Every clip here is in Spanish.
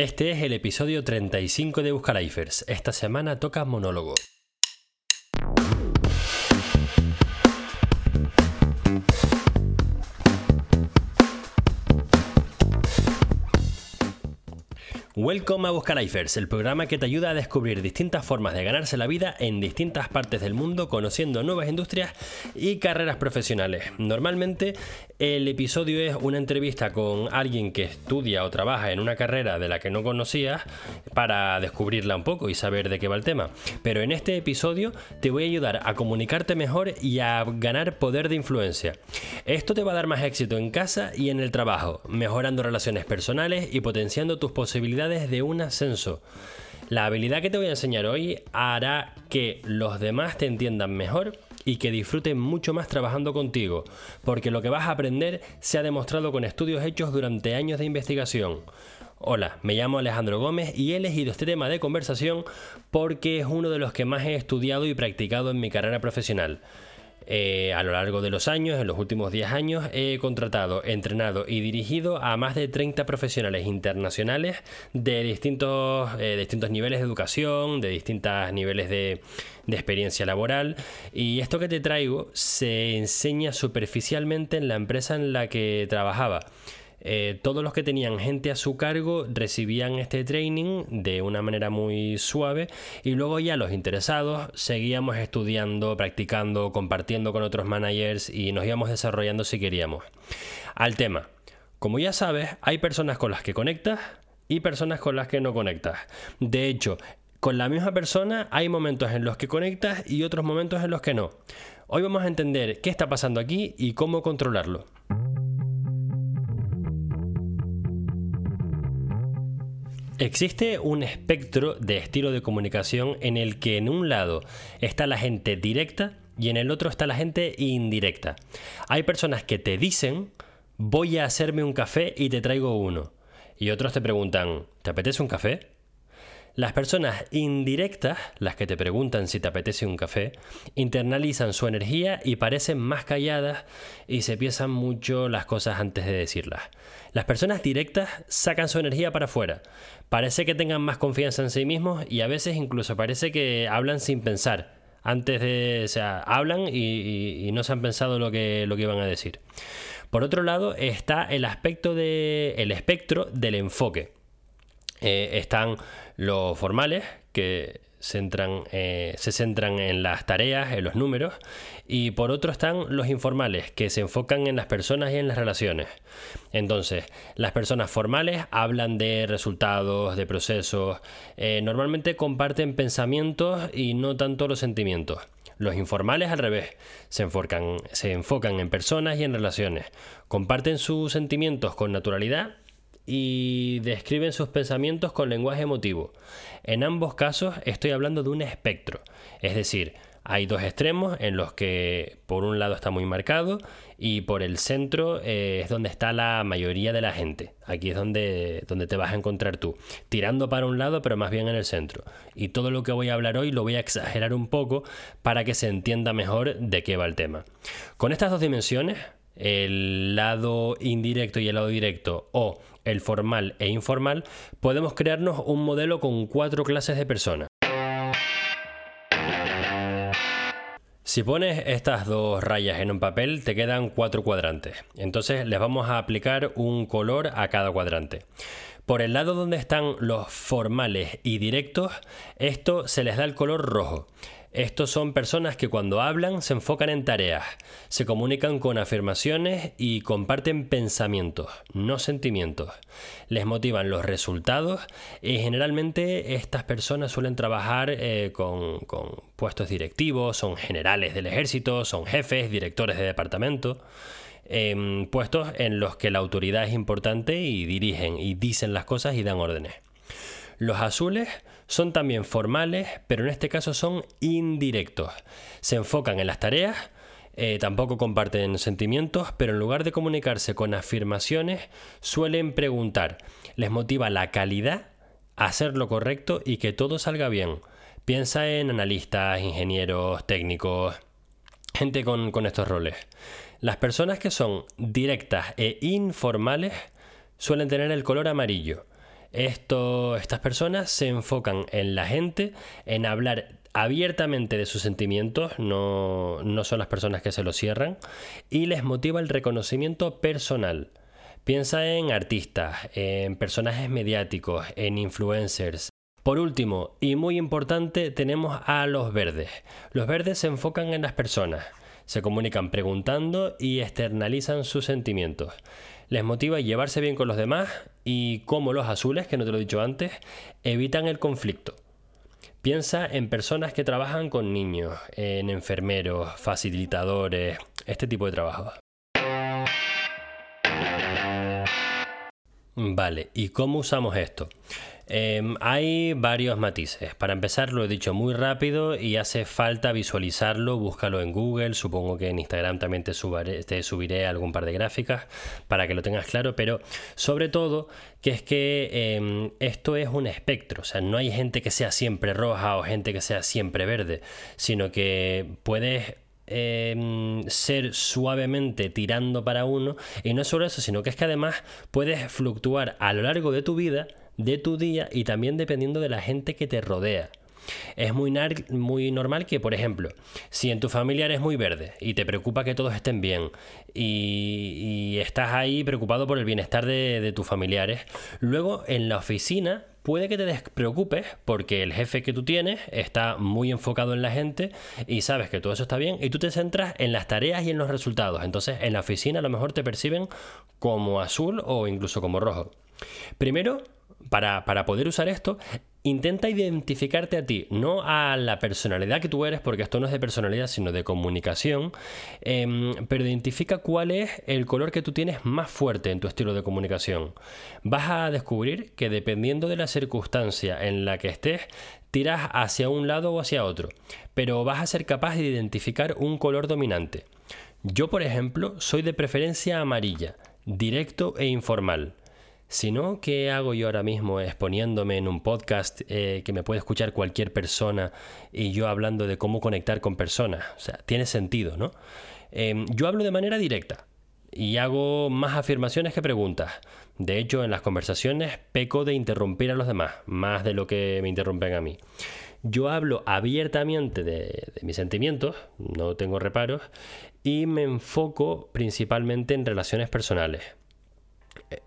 Este es el episodio 35 de Buscalifers. Esta semana toca monólogo. Welcome a Buscalifers, el programa que te ayuda a descubrir distintas formas de ganarse la vida en distintas partes del mundo, conociendo nuevas industrias y carreras profesionales. Normalmente el episodio es una entrevista con alguien que estudia o trabaja en una carrera de la que no conocías para descubrirla un poco y saber de qué va el tema. Pero en este episodio te voy a ayudar a comunicarte mejor y a ganar poder de influencia. Esto te va a dar más éxito en casa y en el trabajo, mejorando relaciones personales y potenciando tus posibilidades de un ascenso. La habilidad que te voy a enseñar hoy hará que los demás te entiendan mejor y que disfruten mucho más trabajando contigo, porque lo que vas a aprender se ha demostrado con estudios hechos durante años de investigación. Hola, me llamo Alejandro Gómez y he elegido este tema de conversación porque es uno de los que más he estudiado y practicado en mi carrera profesional. Eh, a lo largo de los años, en los últimos 10 años, he contratado, entrenado y dirigido a más de 30 profesionales internacionales de distintos, eh, distintos niveles de educación, de distintos niveles de, de experiencia laboral. Y esto que te traigo se enseña superficialmente en la empresa en la que trabajaba. Eh, todos los que tenían gente a su cargo recibían este training de una manera muy suave y luego ya los interesados seguíamos estudiando, practicando, compartiendo con otros managers y nos íbamos desarrollando si queríamos. Al tema, como ya sabes, hay personas con las que conectas y personas con las que no conectas. De hecho, con la misma persona hay momentos en los que conectas y otros momentos en los que no. Hoy vamos a entender qué está pasando aquí y cómo controlarlo. Existe un espectro de estilo de comunicación en el que en un lado está la gente directa y en el otro está la gente indirecta. Hay personas que te dicen voy a hacerme un café y te traigo uno. Y otros te preguntan ¿te apetece un café? Las personas indirectas, las que te preguntan si te apetece un café, internalizan su energía y parecen más calladas y se piensan mucho las cosas antes de decirlas. Las personas directas sacan su energía para afuera. Parece que tengan más confianza en sí mismos y a veces incluso parece que hablan sin pensar. Antes de, o sea, hablan y, no se han pensado lo que, lo que iban a decir. Por otro lado está el aspecto de, el espectro del enfoque. Eh, están los formales, que eh, se centran en las tareas, en los números, y por otro están los informales, que se enfocan en las personas y en las relaciones. Entonces, las personas formales hablan de resultados, de procesos, eh, normalmente comparten pensamientos y no tanto los sentimientos. Los informales al revés, se se enfocan en personas y en relaciones, comparten sus sentimientos con naturalidad y describen sus pensamientos con lenguaje emotivo. En ambos casos estoy hablando de un espectro, es decir, hay dos extremos en los que por un lado está muy marcado y por el centro eh, es donde está la mayoría de la gente. Aquí es donde, donde te vas a encontrar tú, tirando para un lado pero más bien en el centro. Y todo lo que voy a hablar hoy lo voy a exagerar un poco para que se entienda mejor de qué va el tema. Con estas dos dimensiones, el lado indirecto y el lado directo o el formal e informal, podemos crearnos un modelo con cuatro clases de personas. Si pones estas dos rayas en un papel, te quedan cuatro cuadrantes. Entonces les vamos a aplicar un color a cada cuadrante. Por el lado donde están los formales y directos, esto se les da el color rojo. Estos son personas que cuando hablan se enfocan en tareas, se comunican con afirmaciones y comparten pensamientos, no sentimientos. Les motivan los resultados y generalmente estas personas suelen trabajar eh, con, puestos directivos, son generales del ejército, son jefes, directores de departamento. Em, puestos en los que la autoridad es importante y dirigen y dicen las cosas y dan órdenes. Los azules son también formales, pero en este caso son indirectos. Se enfocan en las tareas, eh, tampoco comparten sentimientos, pero en lugar de comunicarse con afirmaciones, suelen preguntar. Les motiva la calidad, hacer lo correcto y que todo salga bien. Piensa en analistas, ingenieros, técnicos, gente con, con estos roles. Las personas que son directas e informales suelen tener el color amarillo Esto, estas personas se enfocan en la gente, en hablar abiertamente de sus sentimientos, no, no son las personas que se lo cierran, y les motiva el reconocimiento personal. Piensa en artistas, en personajes mediáticos, en influencers. Por último, y muy importante, tenemos a los verdes. Los verdes se enfocan en las personas, se comunican preguntando y externalizan sus sentimientos. Les motiva llevarse bien con los demás y, como los azules, que no te lo he dicho antes, evitan el conflicto. Piensa en personas que trabajan con niños, en enfermeros, facilitadores, este tipo de trabajo. Vale, ¿y cómo usamos esto? Em, hay varios matices. Para empezar, lo he dicho muy rápido y hace falta visualizarlo. Búscalo en Google. Supongo que en Instagram también te, te subiré algún par de gráficas para que lo tengas claro. Pero sobre todo, que es que em, esto es un espectro. O sea, no hay gente que sea siempre roja o gente que sea siempre verde, sino que puedes em, ser suavemente tirando para uno. Y no solo eso, sino que es que además puedes fluctuar a lo largo de tu vida de tu día y también dependiendo de la gente que te rodea. Es muy, muy, normal que, por ejemplo, si en tu familia eres muy verde y te preocupa que todos estén bien y, estás ahí preocupado por el bienestar de, de, tus familiares, luego en la oficina puede que te despreocupes porque el jefe que tú tienes está muy enfocado en la gente y sabes que todo eso está bien y tú te centras en las tareas y en los resultados. Entonces en la oficina a lo mejor te perciben como azul o incluso como rojo. Primero, para, poder usar esto, intenta identificarte a ti, no a la personalidad que tú eres, porque esto no es de personalidad, sino de comunicación, em, pero identifica cuál es el color que tú tienes más fuerte en tu estilo de comunicación. Vas a descubrir que dependiendo de la circunstancia en la que estés, tiras hacia un lado o hacia otro, pero vas a ser capaz de identificar un color dominante. Yo, por ejemplo, soy de preferencia amarilla, directo e informal. Si no, ¿qué hago yo ahora mismo exponiéndome en un podcast eh, que me puede escuchar cualquier persona y yo hablando de cómo conectar con personas? O sea, tiene sentido, ¿no? Em, yo hablo de manera directa y hago más afirmaciones que preguntas. De hecho, en las conversaciones peco de interrumpir a los demás, más de lo que me interrumpen a mí. Yo hablo abiertamente de mis sentimientos, no tengo reparos, y me enfoco principalmente en relaciones personales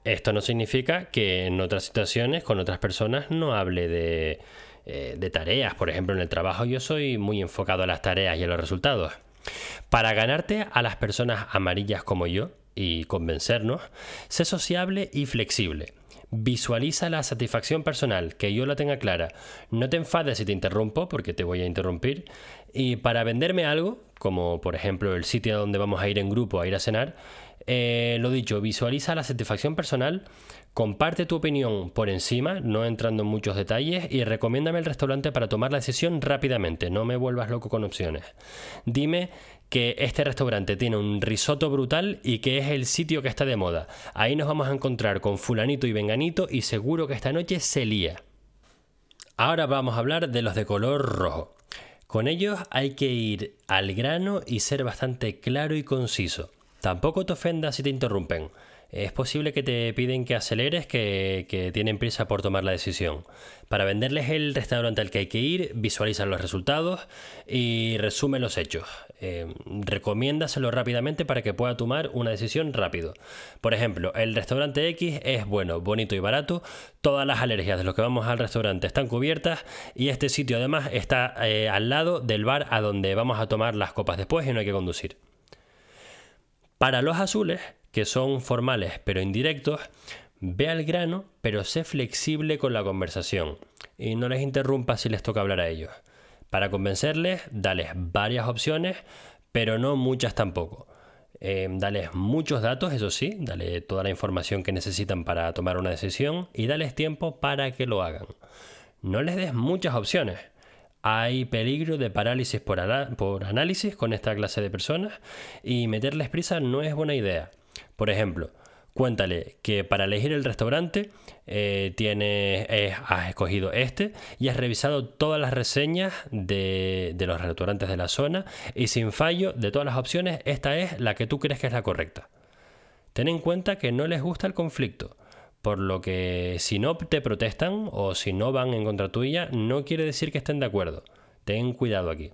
esto no significa que en otras situaciones con otras personas no hable eh, de, tareas. Por ejemplo, en el trabajo yo soy muy enfocado a las tareas y a los resultados. Para ganarte a las personas amarillas como yo y convencernos, sé sociable y flexible. Visualiza la satisfacción personal, que yo la tenga clara. No te enfades si te interrumpo, porque te voy a interrumpir. Y para venderme algo, como por ejemplo el sitio donde vamos a ir en grupo a ir a cenar, eh, lo dicho, visualiza la satisfacción personal, comparte tu opinión por encima, no entrando en muchos detalles, y recomiéndame el restaurante para tomar la decisión rápidamente, no me vuelvas loco con opciones. Dime que este restaurante tiene un risotto brutal y que es el sitio que está de moda. Ahí nos vamos a encontrar con fulanito y venganito y seguro que esta noche se lía. Ahora vamos a hablar de los de color rojo. Con ellos hay que ir al grano y ser bastante claro y conciso. Tampoco te ofendas si te interrumpen. Es posible que te piden que aceleres, que, tienen prisa por tomar la decisión. Para venderles el restaurante al que hay que ir, visualiza los resultados y resume los hechos. Eh, recomiéndaselo rápidamente para que pueda tomar una decisión rápido. Por ejemplo, el restaurante X es bueno, bonito y barato. Todas las alergias de los que vamos al restaurante están cubiertas y este sitio además está eh, al lado del bar a donde vamos a tomar las copas después y no hay que conducir. Para los azules, que son formales pero indirectos, ve al grano, pero sé flexible con la conversación y no les interrumpa si les toca hablar a ellos. Para convencerles, dales varias opciones, pero no muchas tampoco. Eh, dales muchos datos, eso sí, dale toda la información que necesitan para tomar una decisión y dales tiempo para que lo hagan. No les des muchas opciones, hay peligro de parálisis por, análisis con esta clase de personas y meterles prisa no es buena idea. Por ejemplo, cuéntale que para elegir el restaurante eh, has escogido este y has revisado todas las reseñas de los restaurantes de la zona y sin fallo de todas las opciones esta es la que tú crees que es la correcta. Ten en cuenta que no les gusta el conflicto Por lo que si no te protestan o si no van en contra tuya, no quiere decir que estén de acuerdo. Ten cuidado aquí.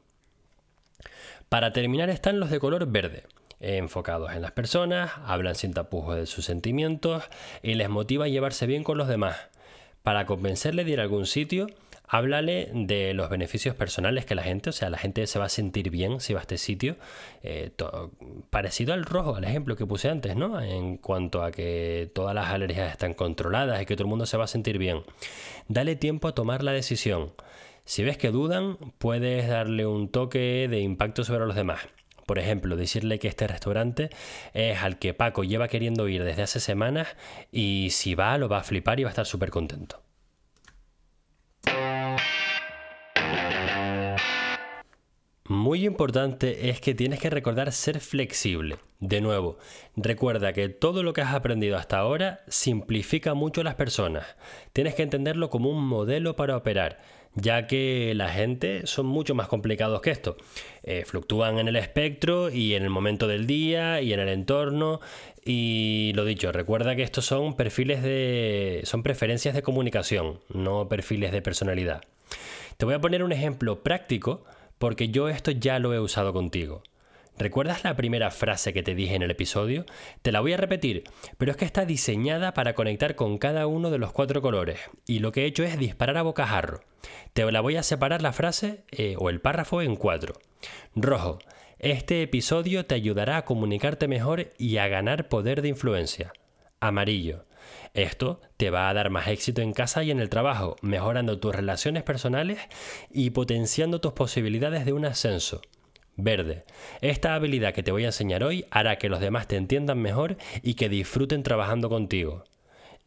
Para terminar están los de color verde, enfocados en las personas, hablan sin tapujos de sus sentimientos y les motiva a llevarse bien con los demás. Para convencerle de ir a algún sitio, háblale de los beneficios personales que la gente, o sea, la gente se va a sentir bien si va a este sitio, eh, parecido al rojo, al ejemplo que puse antes, ¿no? En cuanto a que todas las alergias están controladas y que todo el mundo se va a sentir bien. Dale tiempo a tomar la decisión. Si ves que dudan, puedes darle un toque de impacto sobre los demás. Por ejemplo, decirle que este restaurante es al que Paco lleva queriendo ir desde hace semanas y si va lo va a flipar y va a estar súper contento. Muy importante es que tienes que recordar ser flexible. De nuevo, recuerda que todo lo que has aprendido hasta ahora simplifica mucho a las personas. Tienes que entenderlo como un modelo para operar, ya que la gente son mucho más complicados que esto. Eh, fluctúan en el espectro y en el momento del día y en el entorno. Y lo dicho, recuerda que estos son perfiles de. son preferencias de comunicación, no perfiles de personalidad. Te voy a poner un ejemplo práctico porque yo esto ya lo he usado contigo. ¿Recuerdas la primera frase que te dije en el episodio? Te la voy a repetir, pero es que está diseñada para conectar con cada uno de los cuatro colores, y lo que he hecho es disparar a bocajarro. Te la voy a separar la frase eh, o el párrafo en cuatro. Rojo. Este episodio te ayudará a comunicarte mejor y a ganar poder de influencia. Amarillo. Esto te va a dar más éxito en casa y en el trabajo, mejorando tus relaciones personales y potenciando tus posibilidades de un ascenso. Verde. Esta habilidad que te voy a enseñar hoy hará que los demás te entiendan mejor y que disfruten trabajando contigo.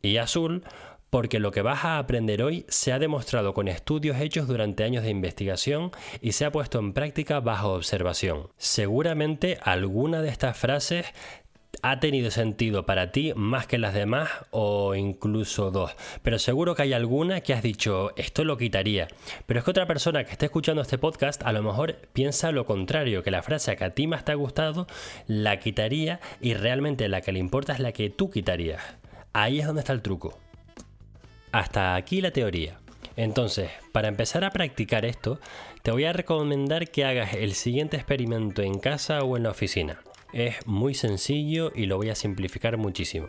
Y azul, porque lo que vas a aprender hoy se ha demostrado con estudios hechos durante años de investigación y se ha puesto en práctica bajo observación. Seguramente alguna de estas frases ha tenido sentido para ti más que las demás o incluso dos. Pero seguro que hay alguna que has dicho, esto lo quitaría. Pero es que otra persona que esté escuchando este podcast a lo mejor piensa lo contrario, que la frase que a ti más te ha gustado la quitaría y realmente la que le importa es la que tú quitarías. Ahí es donde está el truco. Hasta aquí la teoría. Entonces, para empezar a practicar esto, te voy a recomendar que hagas el siguiente experimento en casa o en la oficina. Es muy sencillo y lo voy a simplificar muchísimo.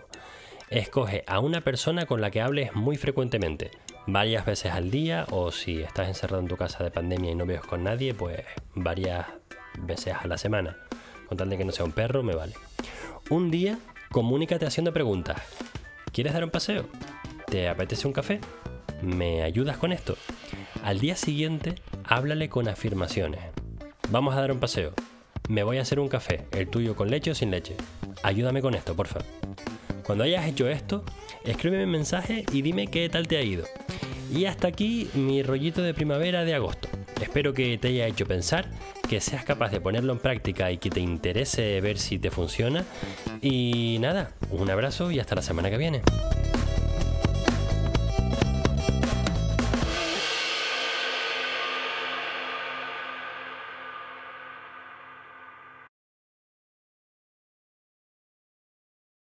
Escoge a una persona con la que hables muy frecuentemente, varias veces al día o si estás encerrado en tu casa de pandemia y no ves con nadie, pues varias veces a la semana. Con tal de que no sea un perro, me vale. Un día, comunícate haciendo preguntas. ¿Quieres dar un paseo? ¿Te apetece un café? ¿Me ayudas con esto? Al día siguiente, háblale con afirmaciones. Vamos a dar un paseo. Me voy a hacer un café, el tuyo con leche o sin leche. Ayúdame con esto, porfa. Cuando hayas hecho esto, escríbeme un mensaje y dime qué tal te ha ido. Y hasta aquí mi rollito de primavera de agosto. Espero que te haya hecho pensar, que seas capaz de ponerlo en práctica y que te interese ver si te funciona. Y nada, un abrazo y hasta la semana que viene.